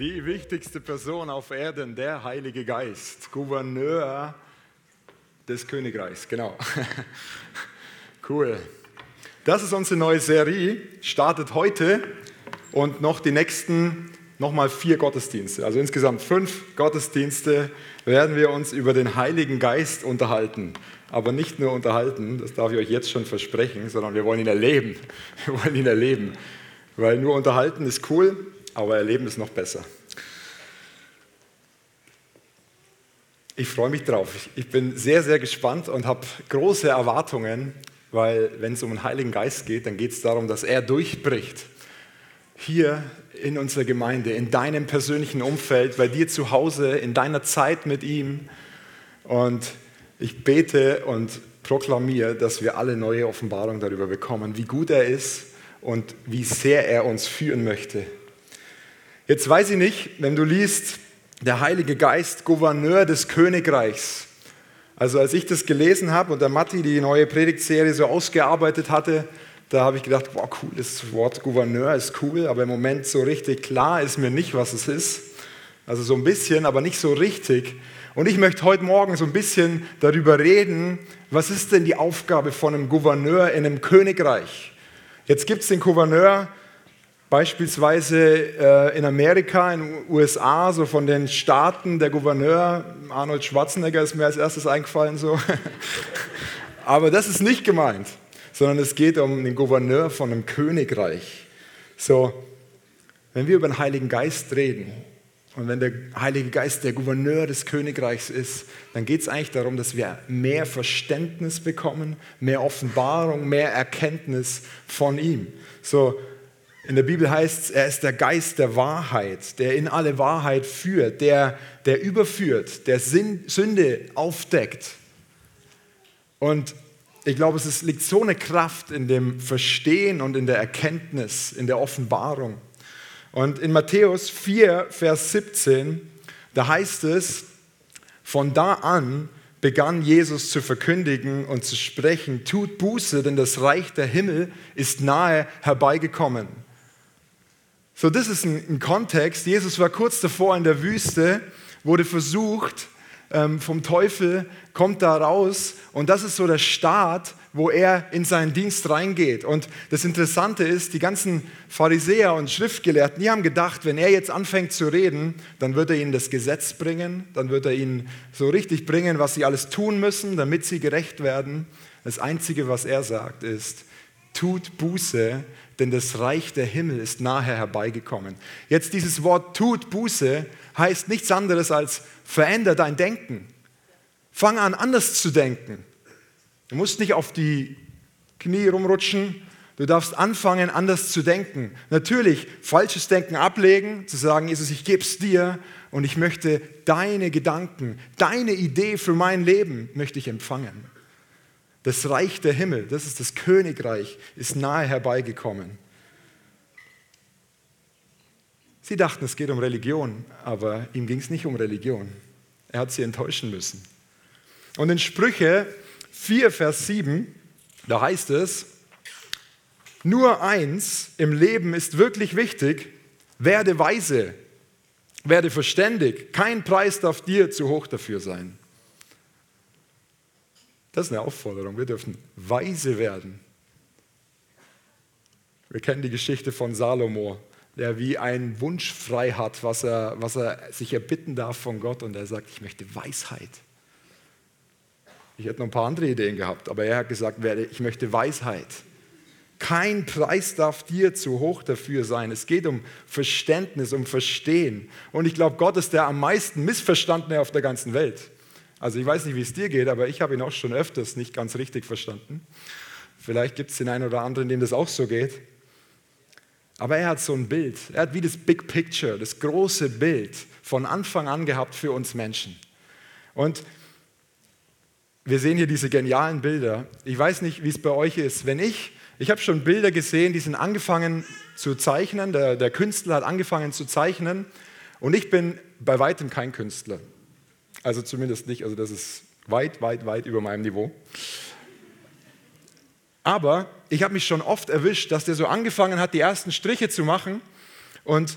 Die wichtigste Person auf Erden, der Heilige Geist, Gouverneur des Königreichs, genau. cool. Das ist unsere neue Serie, startet heute und noch die nächsten nochmal vier Gottesdienste. Also insgesamt fünf Gottesdienste werden wir uns über den Heiligen Geist unterhalten. Aber nicht nur unterhalten, das darf ich euch jetzt schon versprechen, sondern wir wollen ihn erleben. Wir wollen ihn erleben. Weil nur unterhalten ist cool, aber erleben ist noch besser. Ich freue mich drauf. Ich bin sehr, sehr gespannt und habe große Erwartungen, weil wenn es um den Heiligen Geist geht, dann geht es darum, dass er durchbricht. Hier in unserer Gemeinde, in deinem persönlichen Umfeld, bei dir zu Hause, in deiner Zeit mit ihm. Und ich bete und proklamiere, dass wir alle neue Offenbarungen darüber bekommen, wie gut er ist und wie sehr er uns führen möchte. Jetzt weiß ich nicht, wenn du liest, der Heilige Geist, Gouverneur des Königreichs. Also als ich das gelesen habe und der Matti die neue Predigtserie so ausgearbeitet hatte, da habe ich gedacht, wow, cool, das Wort Gouverneur ist cool, aber im Moment so richtig klar ist mir nicht, was es ist. Also so ein bisschen, aber nicht so richtig. Und ich möchte heute Morgen so ein bisschen darüber reden, was ist denn die Aufgabe von einem Gouverneur in einem Königreich? Jetzt gibt es den Gouverneur Beispielsweise äh, in Amerika, in den USA, so von den Staaten, der Gouverneur, Arnold Schwarzenegger ist mir als erstes eingefallen so. Aber das ist nicht gemeint, sondern es geht um den Gouverneur von einem Königreich. So, wenn wir über den Heiligen Geist reden und wenn der Heilige Geist der Gouverneur des Königreichs ist, dann geht es eigentlich darum, dass wir mehr Verständnis bekommen, mehr Offenbarung, mehr Erkenntnis von ihm. So, in der Bibel heißt es, er ist der Geist der Wahrheit, der in alle Wahrheit führt, der, der überführt, der Sünde aufdeckt. Und ich glaube, es ist, liegt so eine Kraft in dem Verstehen und in der Erkenntnis, in der Offenbarung. Und in Matthäus 4, Vers 17, da heißt es, von da an begann Jesus zu verkündigen und zu sprechen, tut Buße, denn das Reich der Himmel ist nahe herbeigekommen. So, das ist ein, ein Kontext. Jesus war kurz davor in der Wüste, wurde versucht ähm, vom Teufel, kommt da raus und das ist so der Start, wo er in seinen Dienst reingeht. Und das Interessante ist, die ganzen Pharisäer und Schriftgelehrten, die haben gedacht, wenn er jetzt anfängt zu reden, dann wird er ihnen das Gesetz bringen, dann wird er ihnen so richtig bringen, was sie alles tun müssen, damit sie gerecht werden. Das Einzige, was er sagt, ist, tut Buße, denn das Reich der Himmel ist nahe herbeigekommen. Jetzt dieses Wort tut Buße heißt nichts anderes als veränder dein Denken. Fang an, anders zu denken. Du musst nicht auf die Knie rumrutschen. Du darfst anfangen, anders zu denken. Natürlich, falsches Denken ablegen, zu sagen, Jesus, ich gebe es dir und ich möchte deine Gedanken, deine Idee für mein Leben möchte ich empfangen. Das Reich der Himmel, das ist das Königreich, ist nahe herbeigekommen. Sie dachten, es geht um Religion, aber ihm ging es nicht um Religion. Er hat sie enttäuschen müssen. Und in Sprüche 4, Vers 7, da heißt es, nur eins im Leben ist wirklich wichtig, werde weise, werde verständig, kein Preis darf dir zu hoch dafür sein. Das ist eine Aufforderung. Wir dürfen weise werden. Wir kennen die Geschichte von Salomo, der wie einen Wunsch frei hat, was er, was er sich erbitten darf von Gott. Und er sagt, ich möchte Weisheit. Ich hätte noch ein paar andere Ideen gehabt, aber er hat gesagt, ich möchte Weisheit. Kein Preis darf dir zu hoch dafür sein. Es geht um Verständnis, um Verstehen. Und ich glaube, Gott ist der am meisten Missverstandene auf der ganzen Welt. Also ich weiß nicht, wie es dir geht, aber ich habe ihn auch schon öfters nicht ganz richtig verstanden. Vielleicht gibt es den einen oder anderen, dem das auch so geht. Aber er hat so ein Bild. Er hat wie das Big Picture, das große Bild von Anfang an gehabt für uns Menschen. Und wir sehen hier diese genialen Bilder. Ich weiß nicht, wie es bei euch ist. Wenn ich, ich habe schon Bilder gesehen, die sind angefangen zu zeichnen. Der, der Künstler hat angefangen zu zeichnen. Und ich bin bei weitem kein Künstler. Also zumindest nicht, also das ist weit, weit, weit über meinem Niveau. Aber ich habe mich schon oft erwischt, dass der so angefangen hat, die ersten Striche zu machen und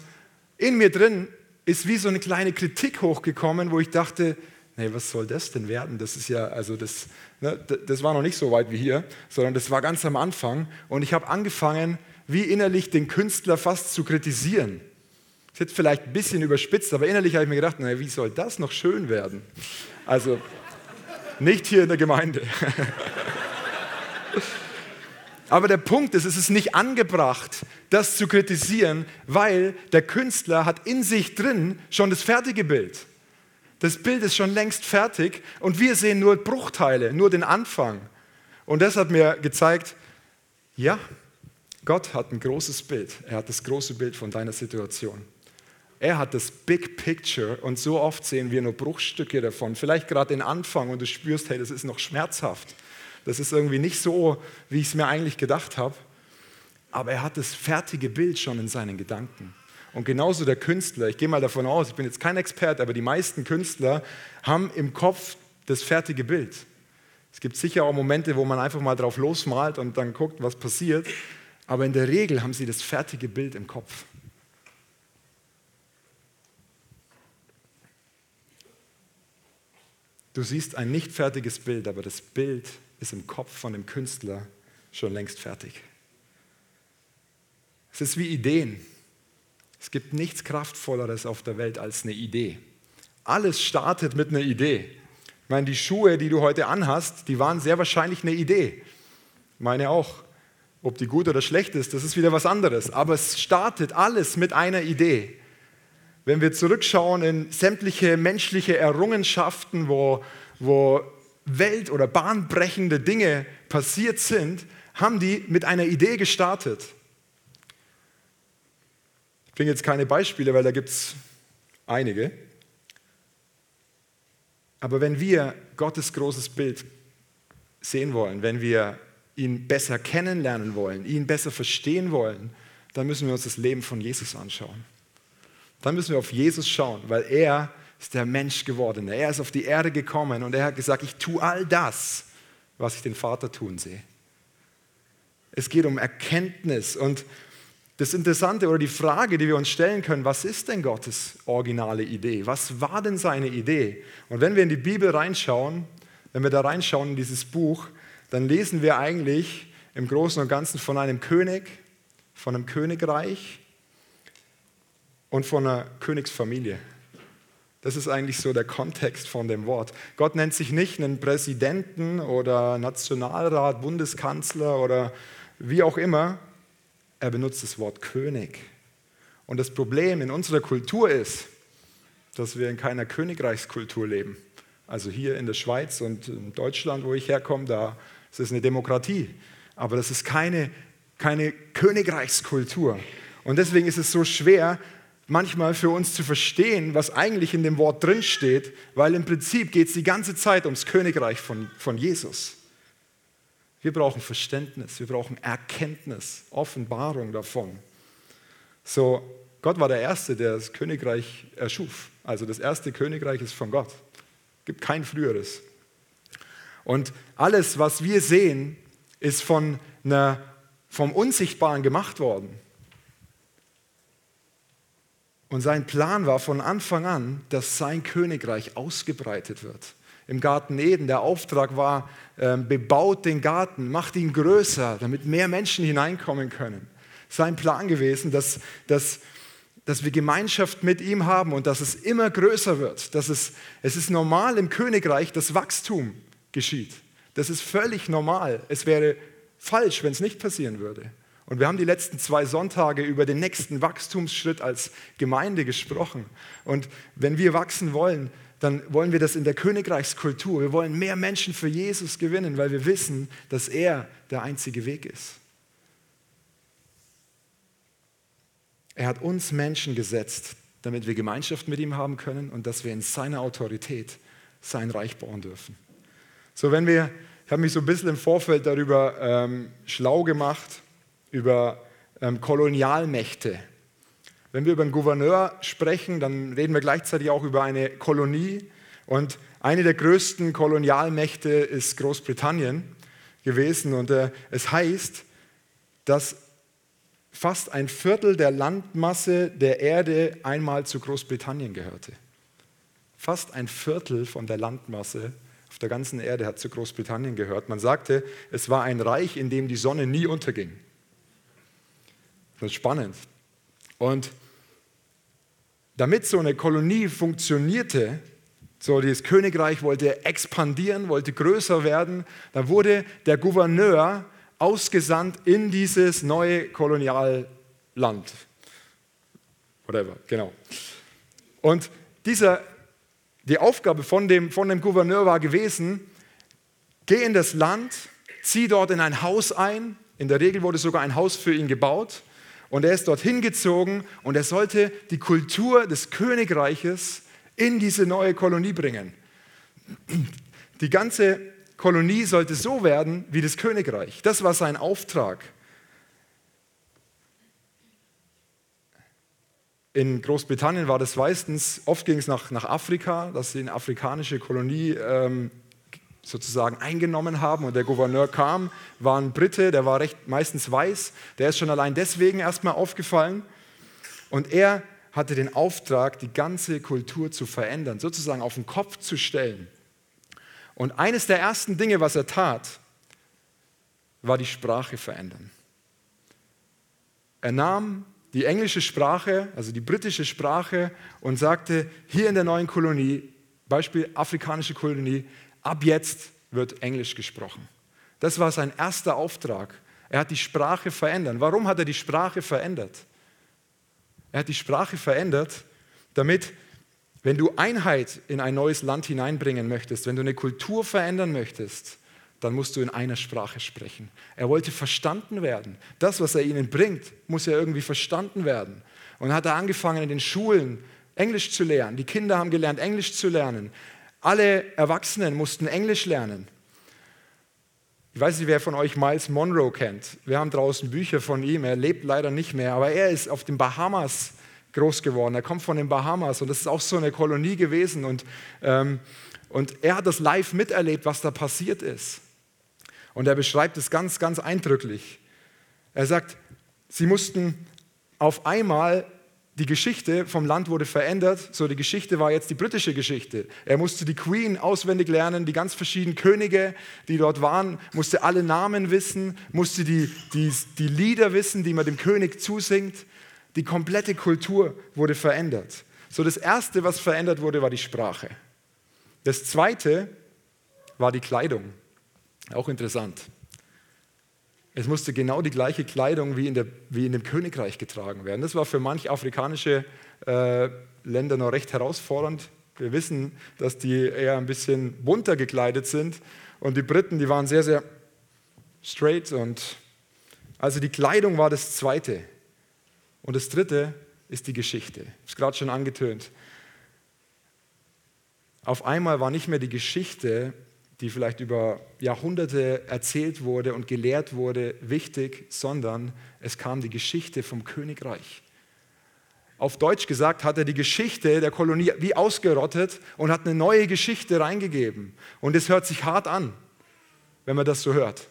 in mir drin ist wie so eine kleine Kritik hochgekommen, wo ich dachte, nee, was soll das denn werden? Das ist ja, also das, ne, das war noch nicht so weit wie hier, sondern das war ganz am Anfang. Und ich habe angefangen, wie innerlich den Künstler fast zu kritisieren. Ist jetzt vielleicht ein bisschen überspitzt, aber innerlich habe ich mir gedacht, naja, wie soll das noch schön werden? Also nicht hier in der Gemeinde. Aber der Punkt ist, es ist nicht angebracht, das zu kritisieren, weil der Künstler hat in sich drin schon das fertige Bild. Das Bild ist schon längst fertig und wir sehen nur Bruchteile, nur den Anfang. Und das hat mir gezeigt, ja, Gott hat ein großes Bild. Er hat das große Bild von deiner Situation. Er hat das Big Picture und so oft sehen wir nur Bruchstücke davon. Vielleicht gerade den Anfang und du spürst, hey, das ist noch schmerzhaft. Das ist irgendwie nicht so, wie ich es mir eigentlich gedacht habe. Aber er hat das fertige Bild schon in seinen Gedanken. Und genauso der Künstler, ich gehe mal davon aus, ich bin jetzt kein Experte, aber die meisten Künstler haben im Kopf das fertige Bild. Es gibt sicher auch Momente, wo man einfach mal drauf losmalt und dann guckt, was passiert. Aber in der Regel haben sie das fertige Bild im Kopf. Du siehst ein nicht fertiges Bild, aber das Bild ist im Kopf von dem Künstler schon längst fertig. Es ist wie Ideen. Es gibt nichts Kraftvolleres auf der Welt als eine Idee. Alles startet mit einer Idee. Ich meine, die Schuhe, die du heute anhast, die waren sehr wahrscheinlich eine Idee. Meine auch. Ob die gut oder schlecht ist, das ist wieder was anderes. Aber es startet alles mit einer Idee. Wenn wir zurückschauen in sämtliche menschliche Errungenschaften, wo, wo welt- oder bahnbrechende Dinge passiert sind, haben die mit einer Idee gestartet. Ich bringe jetzt keine Beispiele, weil da gibt es einige. Aber wenn wir Gottes großes Bild sehen wollen, wenn wir ihn besser kennenlernen wollen, ihn besser verstehen wollen, dann müssen wir uns das Leben von Jesus anschauen. Dann müssen wir auf Jesus schauen, weil er ist der Mensch geworden. Er ist auf die Erde gekommen und er hat gesagt, ich tue all das, was ich den Vater tun sehe. Es geht um Erkenntnis und das Interessante oder die Frage, die wir uns stellen können, was ist denn Gottes originale Idee? Was war denn seine Idee? Und wenn wir in die Bibel reinschauen, wenn wir da reinschauen in dieses Buch, dann lesen wir eigentlich im Großen und Ganzen von einem König, von einem Königreich, und von einer Königsfamilie. Das ist eigentlich so der Kontext von dem Wort. Gott nennt sich nicht einen Präsidenten oder Nationalrat, Bundeskanzler oder wie auch immer. Er benutzt das Wort König. Und das Problem in unserer Kultur ist, dass wir in keiner Königreichskultur leben. Also hier in der Schweiz und in Deutschland, wo ich herkomme, da ist es eine Demokratie. Aber das ist keine, keine Königreichskultur. Und deswegen ist es so schwer, manchmal für uns zu verstehen, was eigentlich in dem Wort drinsteht, weil im Prinzip geht es die ganze Zeit ums Königreich von, von Jesus. Wir brauchen Verständnis, wir brauchen Erkenntnis, Offenbarung davon. So, Gott war der Erste, der das Königreich erschuf. Also das erste Königreich ist von Gott. Gibt kein früheres. Und alles, was wir sehen, ist von einer, vom Unsichtbaren gemacht worden. Und sein Plan war von Anfang an, dass sein Königreich ausgebreitet wird. Im Garten Eden, der Auftrag war, ähm, bebaut den Garten, macht ihn größer, damit mehr Menschen hineinkommen können. Sein Plan gewesen, dass, dass, dass wir Gemeinschaft mit ihm haben und dass es immer größer wird. Dass es, es ist normal im Königreich, dass Wachstum geschieht. Das ist völlig normal. Es wäre falsch, wenn es nicht passieren würde. Und wir haben die letzten zwei Sonntage über den nächsten Wachstumsschritt als Gemeinde gesprochen. Und wenn wir wachsen wollen, dann wollen wir das in der Königreichskultur. Wir wollen mehr Menschen für Jesus gewinnen, weil wir wissen, dass er der einzige Weg ist. Er hat uns Menschen gesetzt, damit wir Gemeinschaft mit ihm haben können und dass wir in seiner Autorität sein Reich bauen dürfen. So, wenn wir, ich habe mich so ein bisschen im Vorfeld darüber ähm, schlau gemacht, über ähm, Kolonialmächte. Wenn wir über einen Gouverneur sprechen, dann reden wir gleichzeitig auch über eine Kolonie. Und eine der größten Kolonialmächte ist Großbritannien gewesen. Und äh, es heißt, dass fast ein Viertel der Landmasse der Erde einmal zu Großbritannien gehörte. Fast ein Viertel von der Landmasse auf der ganzen Erde hat zu Großbritannien gehört. Man sagte, es war ein Reich, in dem die Sonne nie unterging. Das ist spannend. Und damit so eine Kolonie funktionierte, so dieses Königreich wollte expandieren, wollte größer werden, da wurde der Gouverneur ausgesandt in dieses neue Kolonialland. Whatever, genau. Und dieser die Aufgabe von dem, von dem Gouverneur war gewesen, geh in das Land, zieh dort in ein Haus ein. In der Regel wurde sogar ein Haus für ihn gebaut. Und er ist dorthin gezogen und er sollte die Kultur des Königreiches in diese neue Kolonie bringen. Die ganze Kolonie sollte so werden wie das Königreich. Das war sein Auftrag. In Großbritannien war das meistens, oft ging es nach, nach Afrika, dass sie eine afrikanische Kolonie ähm, sozusagen eingenommen haben und der Gouverneur kam, war ein Brite, der war recht meistens weiß, der ist schon allein deswegen erstmal aufgefallen und er hatte den Auftrag, die ganze Kultur zu verändern, sozusagen auf den Kopf zu stellen. Und eines der ersten Dinge, was er tat, war die Sprache verändern. Er nahm die englische Sprache, also die britische Sprache, und sagte, hier in der neuen Kolonie, Beispiel afrikanische Kolonie, ab jetzt wird Englisch gesprochen. Das war sein erster Auftrag. Er hat die Sprache verändert. Warum hat er die Sprache verändert? Er hat die Sprache verändert, damit, wenn du Einheit in ein neues Land hineinbringen möchtest, wenn du eine Kultur verändern möchtest, dann musst du in einer Sprache sprechen. Er wollte verstanden werden. Das, was er ihnen bringt, muss ja irgendwie verstanden werden. Und hat er angefangen in den Schulen Englisch zu lernen. Die Kinder haben gelernt, Englisch zu lernen. Alle Erwachsenen mussten Englisch lernen. Ich weiß nicht, wer von euch Miles Monroe kennt. Wir haben draußen Bücher von ihm. Er lebt leider nicht mehr, aber er ist auf den Bahamas groß geworden. Er kommt von den Bahamas und das ist auch so eine Kolonie gewesen. Und, ähm, und er hat das live miterlebt, was da passiert ist. Und er beschreibt es ganz, ganz eindrücklich. Er sagt, sie mussten auf einmal, die Geschichte vom Land wurde verändert, so die Geschichte war jetzt die britische Geschichte. Er musste die Queen auswendig lernen, die ganz verschiedenen Könige, die dort waren, musste alle Namen wissen, musste die, die, die Lieder wissen, die man dem König zusingt. Die komplette Kultur wurde verändert. So das Erste, was verändert wurde, war die Sprache. Das Zweite war die Kleidung. Auch interessant. Es musste genau die gleiche Kleidung wie in, der, wie in dem Königreich getragen werden. Das war für manche afrikanische äh, Länder noch recht herausfordernd. Wir wissen, dass die eher ein bisschen bunter gekleidet sind und die Briten, die waren sehr, sehr straight und also die Kleidung war das Zweite. Und das Dritte ist die Geschichte. Ich es gerade schon angetönt. Auf einmal war nicht mehr die Geschichte die vielleicht über Jahrhunderte erzählt wurde und gelehrt wurde, wichtig, sondern es kam die Geschichte vom Königreich. Auf Deutsch gesagt hat er die Geschichte der Kolonie wie ausgerottet und hat eine neue Geschichte reingegeben. Und es hört sich hart an, wenn man das so hört.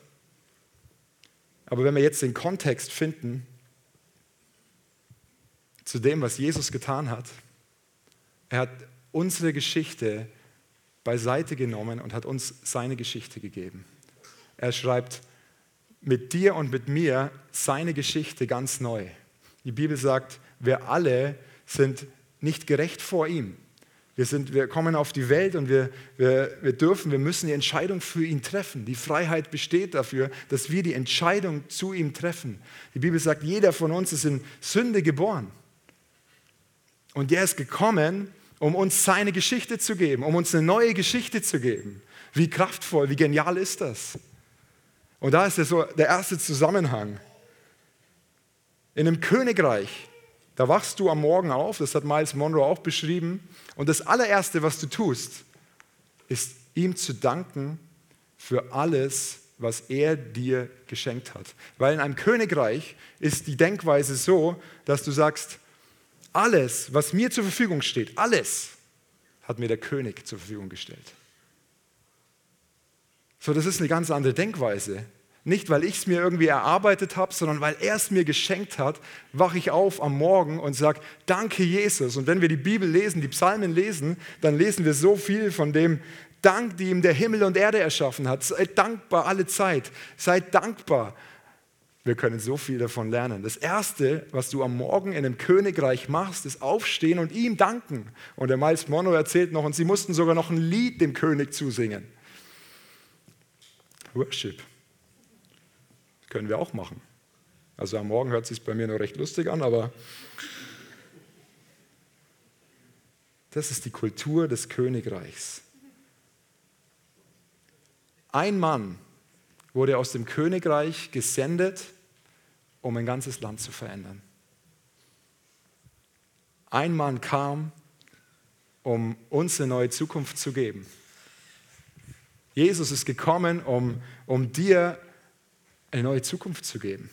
Aber wenn wir jetzt den Kontext finden zu dem, was Jesus getan hat, er hat unsere Geschichte beiseite genommen und hat uns seine Geschichte gegeben. Er schreibt mit dir und mit mir seine Geschichte ganz neu. Die Bibel sagt, wir alle sind nicht gerecht vor ihm. Wir, sind, wir kommen auf die Welt und wir, wir, wir dürfen, wir müssen die Entscheidung für ihn treffen. Die Freiheit besteht dafür, dass wir die Entscheidung zu ihm treffen. Die Bibel sagt, jeder von uns ist in Sünde geboren. Und er ist gekommen, um uns seine Geschichte zu geben, um uns eine neue Geschichte zu geben. Wie kraftvoll, wie genial ist das? Und da ist ja so der erste Zusammenhang. In einem Königreich, da wachst du am Morgen auf, das hat Miles Monroe auch beschrieben, und das allererste, was du tust, ist ihm zu danken für alles, was er dir geschenkt hat. Weil in einem Königreich ist die Denkweise so, dass du sagst, alles, was mir zur Verfügung steht, alles hat mir der König zur Verfügung gestellt. So, das ist eine ganz andere Denkweise. Nicht, weil ich es mir irgendwie erarbeitet habe, sondern weil er es mir geschenkt hat, wache ich auf am Morgen und sage, danke Jesus. Und wenn wir die Bibel lesen, die Psalmen lesen, dann lesen wir so viel von dem Dank, die ihm der Himmel und Erde erschaffen hat. Seid dankbar alle Zeit. Seid dankbar. Wir können so viel davon lernen. Das Erste, was du am Morgen in einem Königreich machst, ist aufstehen und ihm danken. Und der Miles Mono erzählt noch, und sie mussten sogar noch ein Lied dem König zusingen. Worship. Können wir auch machen. Also am Morgen hört es sich bei mir noch recht lustig an, aber das ist die Kultur des Königreichs. Ein Mann wurde aus dem Königreich gesendet, um ein ganzes Land zu verändern. Ein Mann kam, um uns eine neue Zukunft zu geben. Jesus ist gekommen, um, um dir eine neue Zukunft zu geben.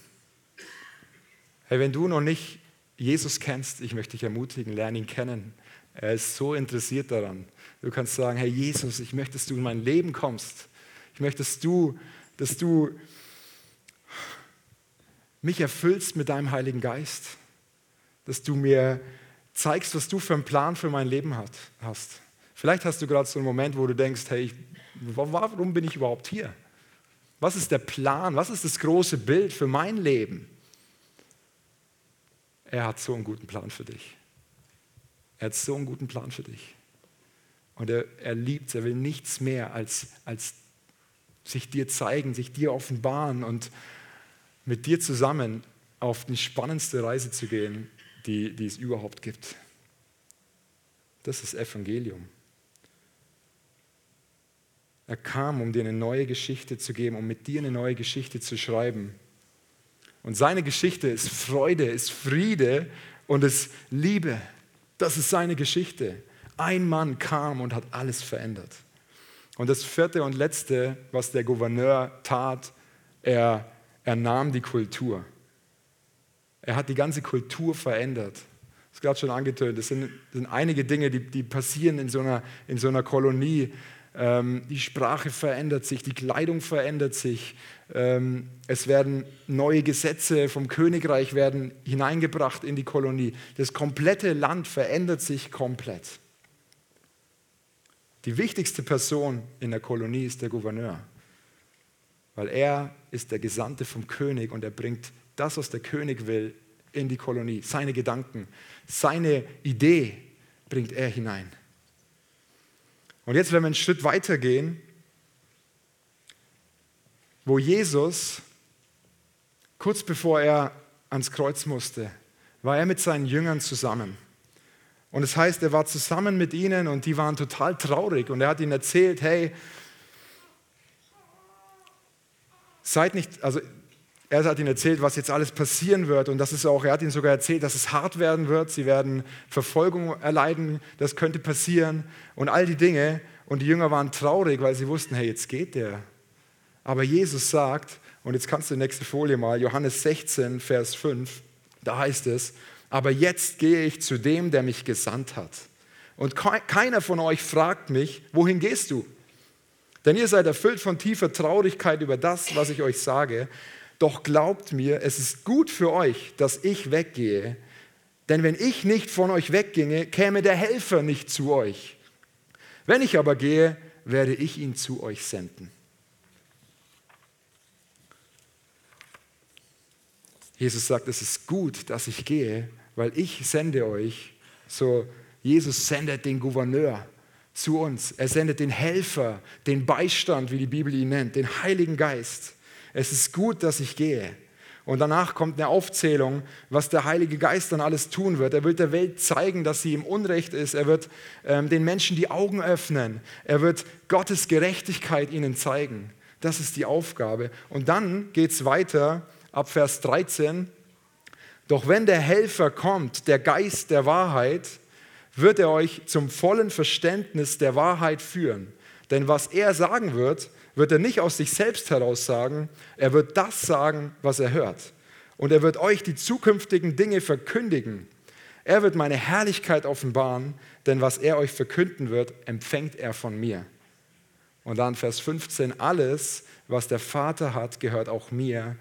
Hey, wenn du noch nicht Jesus kennst, ich möchte dich ermutigen, lerne ihn kennen. Er ist so interessiert daran. Du kannst sagen, hey Jesus, ich möchte, dass du in mein Leben kommst. Ich möchte, dass du, dass du mich erfüllst mit deinem Heiligen Geist. Dass du mir zeigst, was du für einen Plan für mein Leben hast. Vielleicht hast du gerade so einen Moment, wo du denkst, hey, ich, warum bin ich überhaupt hier? Was ist der Plan? Was ist das große Bild für mein Leben? Er hat so einen guten Plan für dich. Er hat so einen guten Plan für dich. Und er, er liebt, er will nichts mehr als, als sich dir zeigen, sich dir offenbaren und mit dir zusammen auf die spannendste Reise zu gehen, die, die es überhaupt gibt. Das ist Evangelium. Er kam, um dir eine neue Geschichte zu geben, um mit dir eine neue Geschichte zu schreiben. Und seine Geschichte ist Freude, ist Friede und ist Liebe. Das ist seine Geschichte. Ein Mann kam und hat alles verändert. Und das vierte und letzte, was der Gouverneur tat, er, er nahm die Kultur. Er hat die ganze Kultur verändert. Das ist gerade schon angetönt. Das sind, das sind einige Dinge, die, die passieren in so einer, in so einer Kolonie. Ähm, die Sprache verändert sich, die Kleidung verändert sich. Ähm, es werden neue Gesetze vom Königreich werden hineingebracht in die Kolonie. Das komplette Land verändert sich komplett. Die wichtigste Person in der Kolonie ist der Gouverneur, weil er ist der Gesandte vom König und er bringt das, was der König will, in die Kolonie. Seine Gedanken, seine Idee bringt er hinein. Und jetzt, wenn wir einen Schritt weiter gehen, wo Jesus, kurz bevor er ans Kreuz musste, war er mit seinen Jüngern zusammen. Und es das heißt, er war zusammen mit ihnen und die waren total traurig. Und er hat ihnen erzählt, hey, seid nicht, also er hat ihnen erzählt, was jetzt alles passieren wird. Und das ist auch, er hat ihnen sogar erzählt, dass es hart werden wird. Sie werden Verfolgung erleiden. Das könnte passieren. Und all die Dinge. Und die Jünger waren traurig, weil sie wussten, hey, jetzt geht der. Aber Jesus sagt, und jetzt kannst du die nächste Folie mal, Johannes 16, Vers 5, da heißt es, aber jetzt gehe ich zu dem, der mich gesandt hat. Und keiner von euch fragt mich, wohin gehst du? Denn ihr seid erfüllt von tiefer Traurigkeit über das, was ich euch sage. Doch glaubt mir, es ist gut für euch, dass ich weggehe. Denn wenn ich nicht von euch wegginge, käme der Helfer nicht zu euch. Wenn ich aber gehe, werde ich ihn zu euch senden. Jesus sagt, es ist gut, dass ich gehe, weil ich sende euch. So, Jesus sendet den Gouverneur zu uns. Er sendet den Helfer, den Beistand, wie die Bibel ihn nennt, den Heiligen Geist es ist gut, dass ich gehe. Und danach kommt eine Aufzählung, was der Heilige Geist dann alles tun wird. Er wird der Welt zeigen, dass sie im Unrecht ist. Er wird ähm, den Menschen die Augen öffnen. Er wird Gottes Gerechtigkeit ihnen zeigen. Das ist die Aufgabe. Und dann geht es weiter ab Vers 13. Doch wenn der Helfer kommt, der Geist der Wahrheit, wird er euch zum vollen Verständnis der Wahrheit führen. Denn was er sagen wird, wird er nicht aus sich selbst heraus sagen, er wird das sagen, was er hört. Und er wird euch die zukünftigen Dinge verkündigen. Er wird meine Herrlichkeit offenbaren, denn was er euch verkünden wird, empfängt er von mir. Und dann Vers 15, alles, was der Vater hat, gehört auch mir.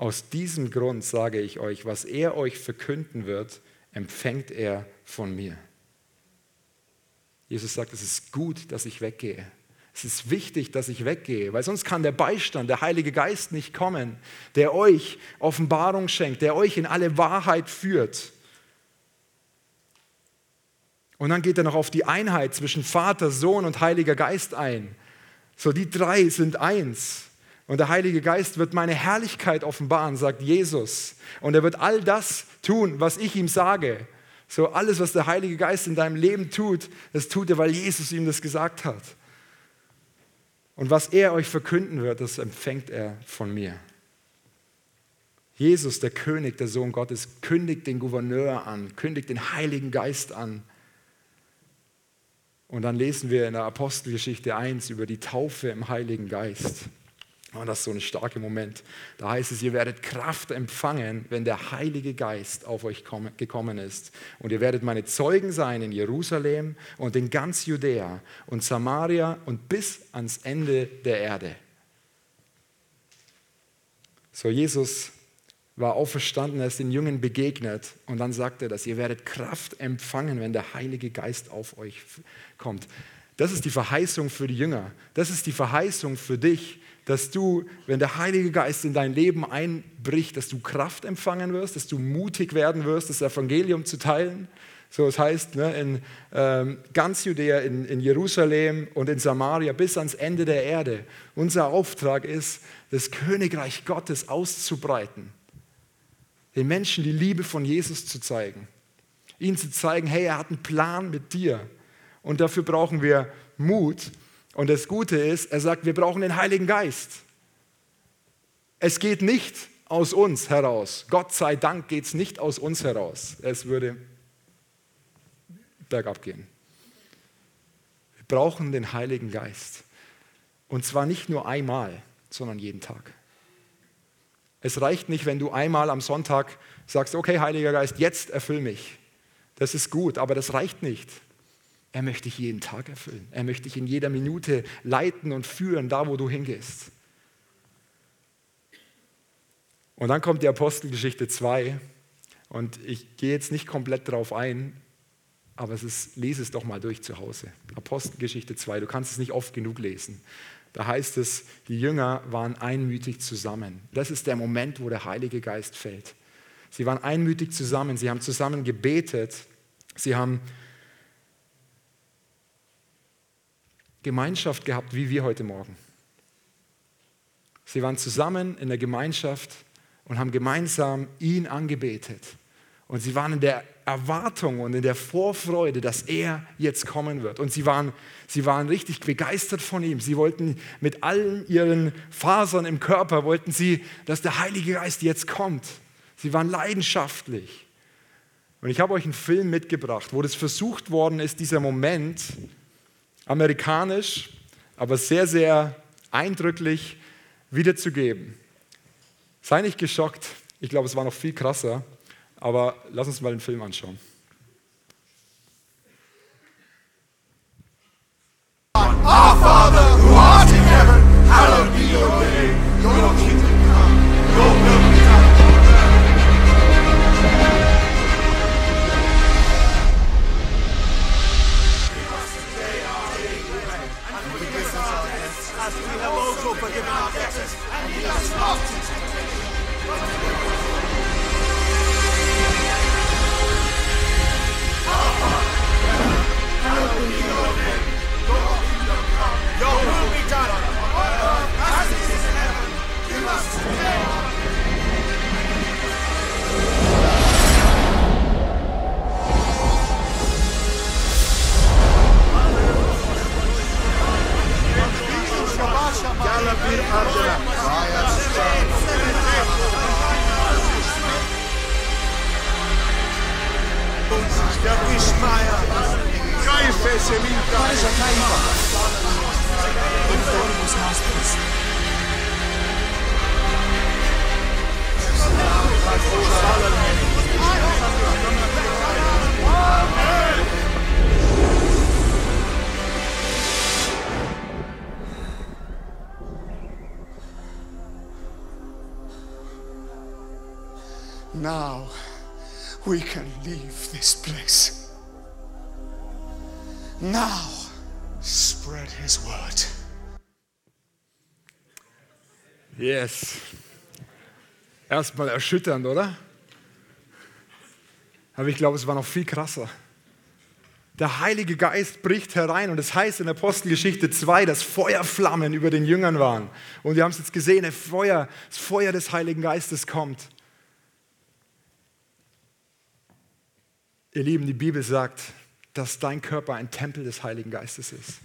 Aus diesem Grund sage ich euch, was er euch verkünden wird, empfängt er von mir. Jesus sagt, es ist gut, dass ich weggehe. Es ist wichtig, dass ich weggehe, weil sonst kann der Beistand, der Heilige Geist nicht kommen, der euch Offenbarung schenkt, der euch in alle Wahrheit führt. Und dann geht er noch auf die Einheit zwischen Vater, Sohn und Heiliger Geist ein. So, die drei sind eins. Und der Heilige Geist wird meine Herrlichkeit offenbaren, sagt Jesus. Und er wird all das tun, was ich ihm sage. So alles, was der Heilige Geist in deinem Leben tut, das tut er, weil Jesus ihm das gesagt hat. Und was er euch verkünden wird, das empfängt er von mir. Jesus, der König, der Sohn Gottes, kündigt den Gouverneur an, kündigt den Heiligen Geist an. Und dann lesen wir in der Apostelgeschichte 1 über die Taufe im Heiligen Geist. Und das ist so ein starker Moment. Da heißt es, ihr werdet Kraft empfangen, wenn der Heilige Geist auf euch gekommen ist. Und ihr werdet meine Zeugen sein in Jerusalem und in ganz Judäa und Samaria und bis ans Ende der Erde. So, Jesus war auferstanden, er ist den Jungen begegnet und dann sagt er, dass ihr werdet Kraft empfangen, wenn der Heilige Geist auf euch kommt. Das ist die Verheißung für die Jünger. Das ist die Verheißung für dich dass du, wenn der Heilige Geist in dein Leben einbricht, dass du Kraft empfangen wirst, dass du mutig werden wirst, das Evangelium zu teilen. So, das heißt, ne, in ähm, ganz Judäa, in, in Jerusalem und in Samaria bis ans Ende der Erde. Unser Auftrag ist, das Königreich Gottes auszubreiten. Den Menschen die Liebe von Jesus zu zeigen. Ihnen zu zeigen, hey, er hat einen Plan mit dir. Und dafür brauchen wir Mut und das Gute ist, er sagt, wir brauchen den Heiligen Geist. Es geht nicht aus uns heraus. Gott sei Dank geht es nicht aus uns heraus. Es würde bergab gehen. Wir brauchen den Heiligen Geist. Und zwar nicht nur einmal, sondern jeden Tag. Es reicht nicht, wenn du einmal am Sonntag sagst, okay, Heiliger Geist, jetzt erfüll mich. Das ist gut, aber das reicht nicht. Er möchte dich jeden Tag erfüllen. Er möchte dich in jeder Minute leiten und führen, da wo du hingehst. Und dann kommt die Apostelgeschichte 2. Und ich gehe jetzt nicht komplett darauf ein, aber es ist, lese es doch mal durch zu Hause. Apostelgeschichte 2, du kannst es nicht oft genug lesen. Da heißt es, die Jünger waren einmütig zusammen. Das ist der Moment, wo der Heilige Geist fällt. Sie waren einmütig zusammen, sie haben zusammen gebetet, sie haben Gemeinschaft gehabt, wie wir heute Morgen. Sie waren zusammen in der Gemeinschaft und haben gemeinsam ihn angebetet. Und sie waren in der Erwartung und in der Vorfreude, dass er jetzt kommen wird. Und sie waren, sie waren richtig begeistert von ihm. Sie wollten mit allen ihren Fasern im Körper, wollten sie, dass der Heilige Geist jetzt kommt. Sie waren leidenschaftlich. Und ich habe euch einen Film mitgebracht, wo das versucht worden ist, dieser Moment amerikanisch, aber sehr, sehr eindrücklich wiederzugeben. Sei nicht geschockt, ich glaube, es war noch viel krasser, aber lass uns mal den Film anschauen. Spread his word. Yes. Erstmal erschütternd, oder? Aber ich glaube, es war noch viel krasser. Der Heilige Geist bricht herein und es das heißt in Apostelgeschichte 2, dass Feuerflammen über den Jüngern waren. Und wir haben es jetzt gesehen, Feuer, das Feuer des Heiligen Geistes kommt. Ihr Lieben, die Bibel sagt, dass dein Körper ein Tempel des Heiligen Geistes ist.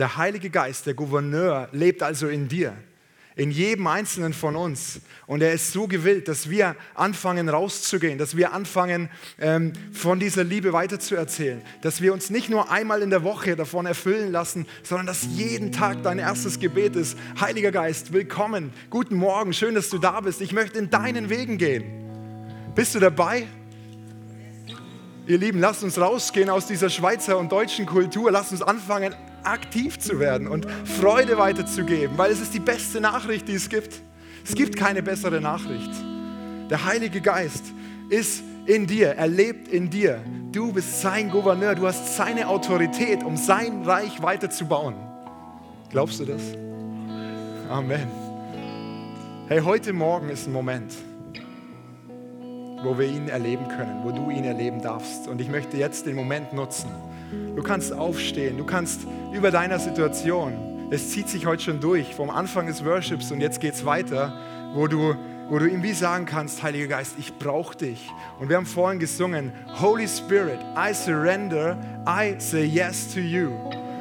Der Heilige Geist, der Gouverneur, lebt also in dir in jedem einzelnen von uns. Und er ist so gewillt, dass wir anfangen rauszugehen, dass wir anfangen ähm, von dieser Liebe weiterzuerzählen, dass wir uns nicht nur einmal in der Woche davon erfüllen lassen, sondern dass jeden Tag dein erstes Gebet ist, Heiliger Geist, willkommen, guten Morgen, schön, dass du da bist, ich möchte in deinen Wegen gehen. Bist du dabei? Ihr Lieben, lasst uns rausgehen aus dieser Schweizer und deutschen Kultur, lasst uns anfangen, aktiv zu werden und Freude weiterzugeben, weil es ist die beste Nachricht, die es gibt. Es gibt keine bessere Nachricht. Der Heilige Geist ist in dir, er lebt in dir. Du bist sein Gouverneur, du hast seine Autorität, um sein Reich weiterzubauen. Glaubst du das? Amen. Hey, heute Morgen ist ein Moment, wo wir ihn erleben können, wo du ihn erleben darfst. Und ich möchte jetzt den Moment nutzen Du kannst aufstehen, du kannst über deiner Situation, es zieht sich heute schon durch, vom Anfang des Worships und jetzt geht es weiter, wo du, wo du ihm wie sagen kannst, Heiliger Geist, ich brauche dich. Und wir haben vorhin gesungen, Holy Spirit, I surrender, I say yes to you.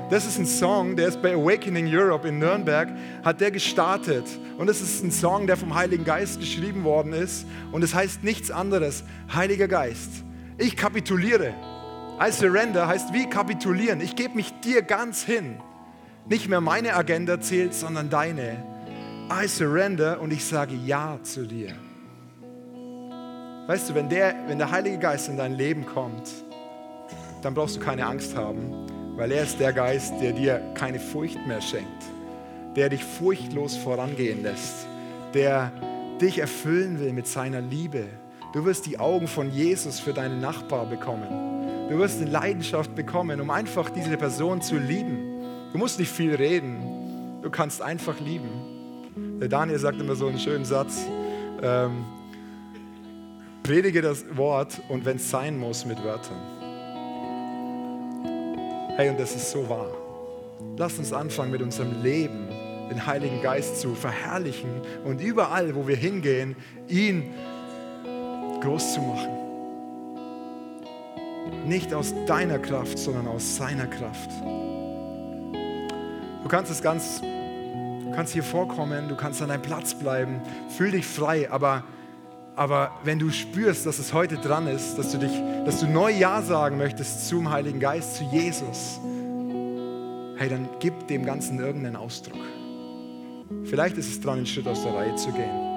Das ist ein Song, der ist bei Awakening Europe in Nürnberg, hat der gestartet. Und es ist ein Song, der vom Heiligen Geist geschrieben worden ist. Und es heißt nichts anderes, Heiliger Geist, ich kapituliere. I surrender heißt wie kapitulieren. Ich gebe mich dir ganz hin. Nicht mehr meine Agenda zählt, sondern deine. I surrender und ich sage Ja zu dir. Weißt du, wenn der, wenn der Heilige Geist in dein Leben kommt, dann brauchst du keine Angst haben, weil er ist der Geist, der dir keine Furcht mehr schenkt, der dich furchtlos vorangehen lässt, der dich erfüllen will mit seiner Liebe. Du wirst die Augen von Jesus für deinen Nachbar bekommen. Du wirst eine Leidenschaft bekommen, um einfach diese Person zu lieben. Du musst nicht viel reden, du kannst einfach lieben. Der Daniel sagt immer so einen schönen Satz, ähm, predige das Wort und wenn es sein muss, mit Wörtern. Hey, und das ist so wahr. Lass uns anfangen mit unserem Leben, den Heiligen Geist zu verherrlichen und überall, wo wir hingehen, ihn groß zu machen. Nicht aus deiner Kraft, sondern aus seiner Kraft. Du kannst es ganz, du kannst hier vorkommen, du kannst an deinem Platz bleiben, fühl dich frei, aber, aber wenn du spürst, dass es heute dran ist, dass du dich, dass du neu Ja sagen möchtest zum Heiligen Geist, zu Jesus, hey, dann gib dem Ganzen irgendeinen Ausdruck. Vielleicht ist es dran, einen Schritt aus der Reihe zu gehen.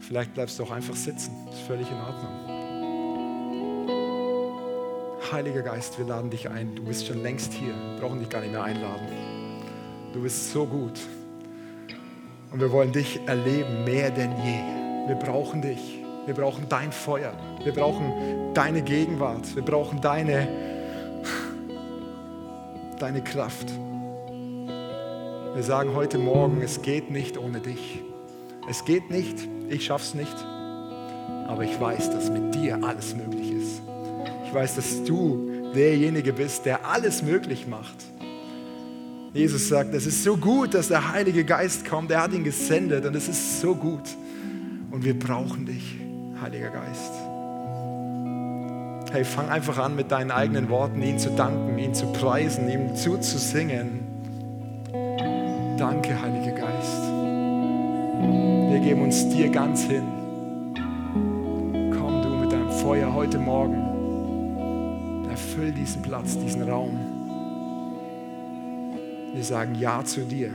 Vielleicht bleibst du auch einfach sitzen. Das ist völlig in Ordnung. Heiliger Geist, wir laden dich ein. Du bist schon längst hier, wir brauchen dich gar nicht mehr einladen. Du bist so gut. Und wir wollen dich erleben mehr denn je. Wir brauchen dich. Wir brauchen dein Feuer. Wir brauchen deine Gegenwart. Wir brauchen deine, deine Kraft. Wir sagen heute Morgen, es geht nicht ohne dich. Es geht nicht, ich schaff's nicht. Aber ich weiß, dass mit dir alles möglich ist. Ich weiß, dass du derjenige bist, der alles möglich macht. Jesus sagt, es ist so gut, dass der Heilige Geist kommt. Er hat ihn gesendet und es ist so gut. Und wir brauchen dich, Heiliger Geist. Hey, fang einfach an mit deinen eigenen Worten, ihn zu danken, ihn zu preisen, ihm zuzusingen. Danke, Heiliger Geist. Wir geben uns dir ganz hin. Komm du mit deinem Feuer heute Morgen erfüll diesen Platz, diesen Raum. Wir sagen Ja zu dir.